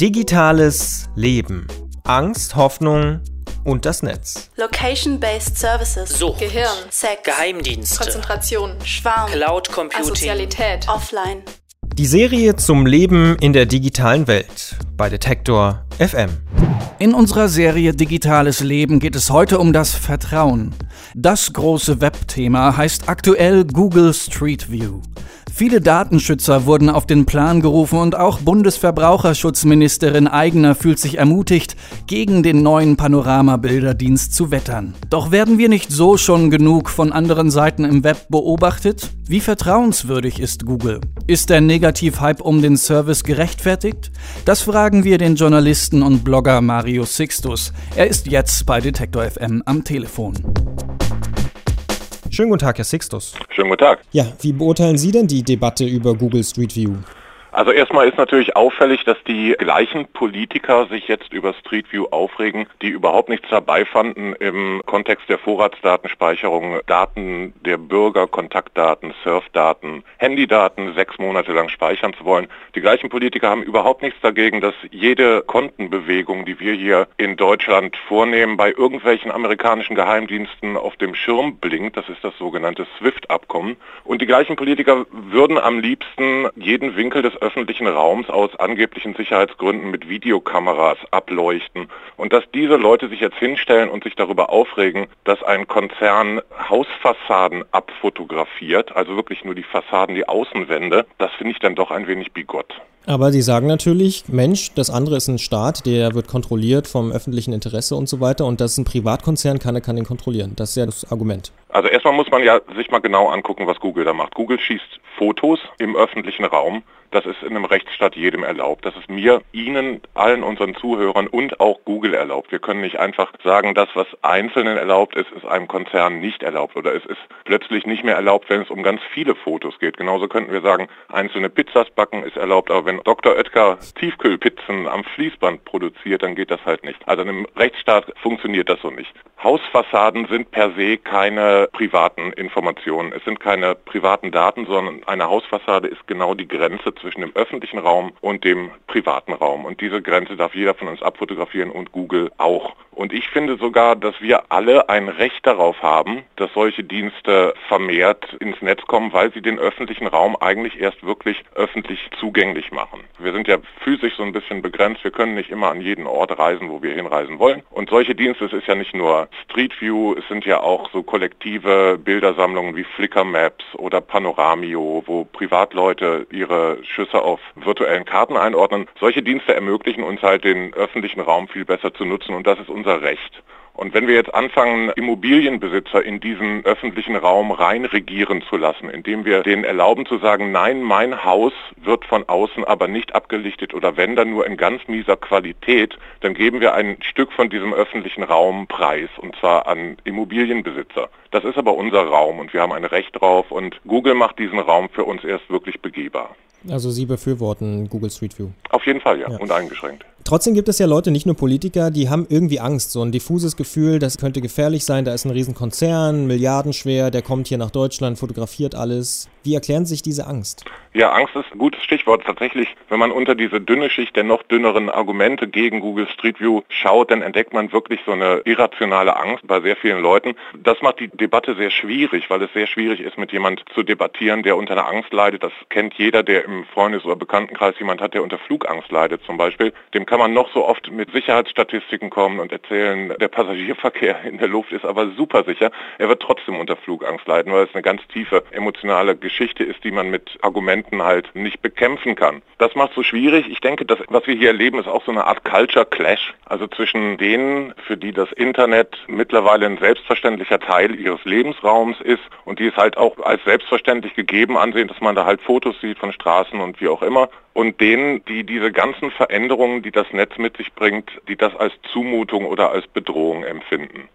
Digitales Leben. Angst, Hoffnung und das Netz. Location-Based Services. Sucht. Gehirn. Sex. Geheimdienste. Konzentration. Schwarm. Cloud Computing. Asozialität. Offline. Die Serie zum Leben in der digitalen Welt bei Detektor FM. In unserer Serie Digitales Leben geht es heute um das Vertrauen. Das große Webthema heißt aktuell Google Street View. Viele Datenschützer wurden auf den Plan gerufen und auch Bundesverbraucherschutzministerin Eigner fühlt sich ermutigt, gegen den neuen Panoramabilderdienst zu wettern. Doch werden wir nicht so schon genug von anderen Seiten im Web beobachtet? Wie vertrauenswürdig ist Google? Ist der Negativhype um den Service gerechtfertigt? Das fragen wir den Journalisten und Blogger Mario Sixtus. Er ist jetzt bei Detektor FM am Telefon. Schönen guten Tag, Herr Sixtus. Schönen guten Tag. Ja, wie beurteilen Sie denn die Debatte über Google Street View? Also erstmal ist natürlich auffällig, dass die gleichen Politiker sich jetzt über Street View aufregen, die überhaupt nichts dabei fanden im Kontext der Vorratsdatenspeicherung, Daten der Bürger, Kontaktdaten, Surfdaten, Handydaten sechs Monate lang speichern zu wollen. Die gleichen Politiker haben überhaupt nichts dagegen, dass jede Kontenbewegung, die wir hier in Deutschland vornehmen, bei irgendwelchen amerikanischen Geheimdiensten auf dem Schirm blinkt. Das ist das sogenannte SWIFT-Abkommen. Und die gleichen Politiker würden am liebsten jeden Winkel des öffentlichen Raums aus angeblichen Sicherheitsgründen mit Videokameras ableuchten. Und dass diese Leute sich jetzt hinstellen und sich darüber aufregen, dass ein Konzern Hausfassaden abfotografiert, also wirklich nur die Fassaden, die Außenwände, das finde ich dann doch ein wenig bigott. Aber Sie sagen natürlich, Mensch, das andere ist ein Staat, der wird kontrolliert vom öffentlichen Interesse und so weiter und das ist ein Privatkonzern, keiner kann ihn kontrollieren. Das ist ja das Argument. Also erstmal muss man ja sich mal genau angucken, was Google da macht. Google schießt Fotos im öffentlichen Raum. Das ist in einem Rechtsstaat jedem erlaubt. Das ist mir, Ihnen, allen unseren Zuhörern und auch Google erlaubt. Wir können nicht einfach sagen, das, was Einzelnen erlaubt ist, ist einem Konzern nicht erlaubt oder es ist plötzlich nicht mehr erlaubt, wenn es um ganz viele Fotos geht. Genauso könnten wir sagen, einzelne Pizzas backen ist erlaubt, aber wenn Dr. Oetker Tiefkühlpizzen am Fließband produziert, dann geht das halt nicht. Also in einem Rechtsstaat funktioniert das so nicht. Hausfassaden sind per se keine privaten Informationen. Es sind keine privaten Daten, sondern eine Hausfassade ist genau die Grenze zwischen dem öffentlichen Raum und dem privaten Raum. Und diese Grenze darf jeder von uns abfotografieren und Google auch. Und ich finde sogar, dass wir alle ein Recht darauf haben, dass solche Dienste vermehrt ins Netz kommen, weil sie den öffentlichen Raum eigentlich erst wirklich öffentlich zugänglich machen. Wir sind ja physisch so ein bisschen begrenzt. Wir können nicht immer an jeden Ort reisen, wo wir hinreisen wollen. Und solche Dienste, es ist ja nicht nur Street View, es sind ja auch so kollektive Bildersammlungen wie Flickr Maps oder Panoramio, wo Privatleute ihre Schüsse auf virtuellen Karten einordnen. Solche Dienste ermöglichen uns halt den öffentlichen Raum viel besser zu nutzen und das ist unser Recht. Und wenn wir jetzt anfangen, Immobilienbesitzer in diesen öffentlichen Raum reinregieren zu lassen, indem wir denen erlauben zu sagen, nein, mein Haus wird von außen aber nicht abgelichtet oder wenn dann nur in ganz mieser Qualität, dann geben wir ein Stück von diesem öffentlichen Raum preis und zwar an Immobilienbesitzer. Das ist aber unser Raum und wir haben ein Recht drauf und Google macht diesen Raum für uns erst wirklich begehbar. Also Sie befürworten Google Street View? Auf jeden Fall, ja, ja. und eingeschränkt. Trotzdem gibt es ja Leute, nicht nur Politiker, die haben irgendwie Angst, so ein diffuses Gefühl, das könnte gefährlich sein, da ist ein Riesenkonzern, milliardenschwer, der kommt hier nach Deutschland, fotografiert alles. Wie erklären sich diese Angst? Ja, Angst ist ein gutes Stichwort. Tatsächlich, wenn man unter diese dünne Schicht der noch dünneren Argumente gegen Google Street View schaut, dann entdeckt man wirklich so eine irrationale Angst bei sehr vielen Leuten. Das macht die Debatte sehr schwierig, weil es sehr schwierig ist, mit jemand zu debattieren, der unter einer Angst leidet. Das kennt jeder, der im Freundes- oder Bekanntenkreis jemand hat, der unter Flugangst leidet zum Beispiel. Dem kann man noch so oft mit Sicherheitsstatistiken kommen und erzählen, der Passagierverkehr in der Luft ist aber super sicher. Er wird trotzdem unter Flugangst leiden, weil es eine ganz tiefe emotionale Geschichte ist, die man mit Argumenten halt nicht bekämpfen kann. Das macht es so schwierig. Ich denke, das, was wir hier erleben, ist auch so eine Art Culture Clash. Also zwischen denen, für die das Internet mittlerweile ein selbstverständlicher Teil ihres Lebensraums ist und die es halt auch als selbstverständlich gegeben ansehen, dass man da halt Fotos sieht von Straßen und wie auch immer und denen, die diese ganzen Veränderungen, die das Netz mit sich bringt, die das als Zumutung oder als Bedrohung empfinden.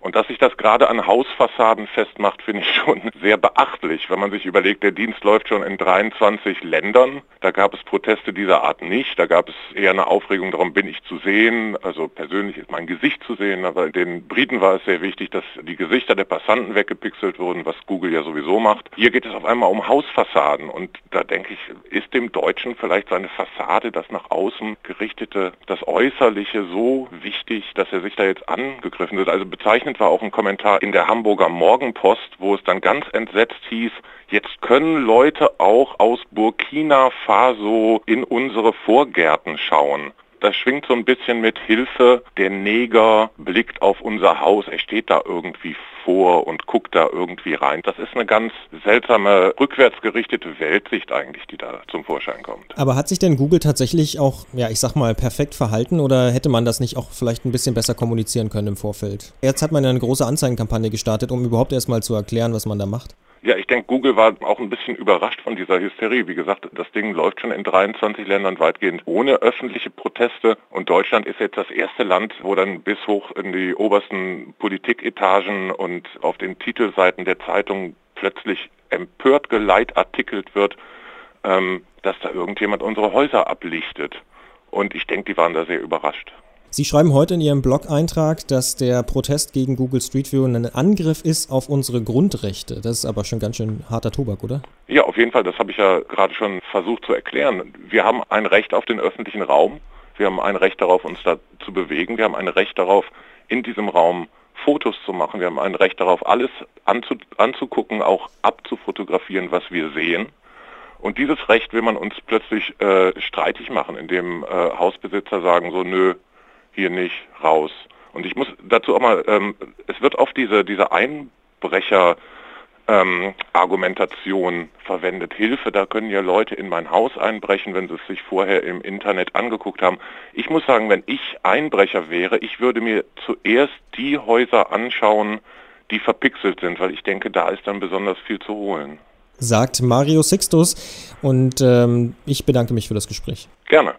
Und dass sich das gerade an Hausfassaden festmacht, finde ich schon sehr beachtlich, wenn man sich überlegt, der Dienst läuft schon in 23 Ländern. Da gab es Proteste dieser Art nicht. Da gab es eher eine Aufregung darum, bin ich zu sehen. Also persönlich ist mein Gesicht zu sehen, aber den Briten war es sehr wichtig, dass die Gesichter der Passanten weggepixelt wurden, was Google ja sowieso macht. Hier geht es auf einmal um Hausfassaden und da denke ich, ist dem Deutschen vielleicht seine Fassade, das nach außen gerichtete, das Äußerliche so wichtig, dass er sich da jetzt angegriffen wird. Also bezeichnend war auch ein Kommentar in der Hamburger Morgenpost, wo es dann ganz entsetzt hieß, jetzt können Leute auch aus Burkina Faso in unsere Vorgärten schauen. Das schwingt so ein bisschen mit Hilfe. Der Neger blickt auf unser Haus. Er steht da irgendwie vor und guckt da irgendwie rein. Das ist eine ganz seltsame, rückwärtsgerichtete Weltsicht eigentlich, die da zum Vorschein kommt. Aber hat sich denn Google tatsächlich auch, ja, ich sag mal, perfekt verhalten oder hätte man das nicht auch vielleicht ein bisschen besser kommunizieren können im Vorfeld? Jetzt hat man eine große Anzeigenkampagne gestartet, um überhaupt erstmal zu erklären, was man da macht. Ja, ich denke, Google war auch ein bisschen überrascht von dieser Hysterie. Wie gesagt, das Ding läuft schon in 23 Ländern weitgehend ohne öffentliche Proteste und Deutschland ist jetzt das erste Land, wo dann bis hoch in die obersten Politiketagen und auf den Titelseiten der Zeitung plötzlich empört geleitartikelt wird, ähm, dass da irgendjemand unsere Häuser ablichtet. Und ich denke, die waren da sehr überrascht. Sie schreiben heute in Ihrem Blog-Eintrag, dass der Protest gegen Google Street View ein Angriff ist auf unsere Grundrechte. Das ist aber schon ganz schön harter Tobak, oder? Ja, auf jeden Fall. Das habe ich ja gerade schon versucht zu erklären. Wir haben ein Recht auf den öffentlichen Raum. Wir haben ein Recht darauf, uns da zu bewegen. Wir haben ein Recht darauf, in diesem Raum Fotos zu machen. Wir haben ein Recht darauf, alles anzu anzugucken, auch abzufotografieren, was wir sehen. Und dieses Recht will man uns plötzlich äh, streitig machen, indem äh, Hausbesitzer sagen so, nö, hier nicht raus. Und ich muss dazu auch mal, ähm, es wird oft diese, diese Einbrecher ähm, Argumentation verwendet. Hilfe, da können ja Leute in mein Haus einbrechen, wenn sie es sich vorher im Internet angeguckt haben. Ich muss sagen, wenn ich Einbrecher wäre, ich würde mir zuerst die Häuser anschauen, die verpixelt sind, weil ich denke, da ist dann besonders viel zu holen. Sagt Mario Sixtus und ähm, ich bedanke mich für das Gespräch. Gerne.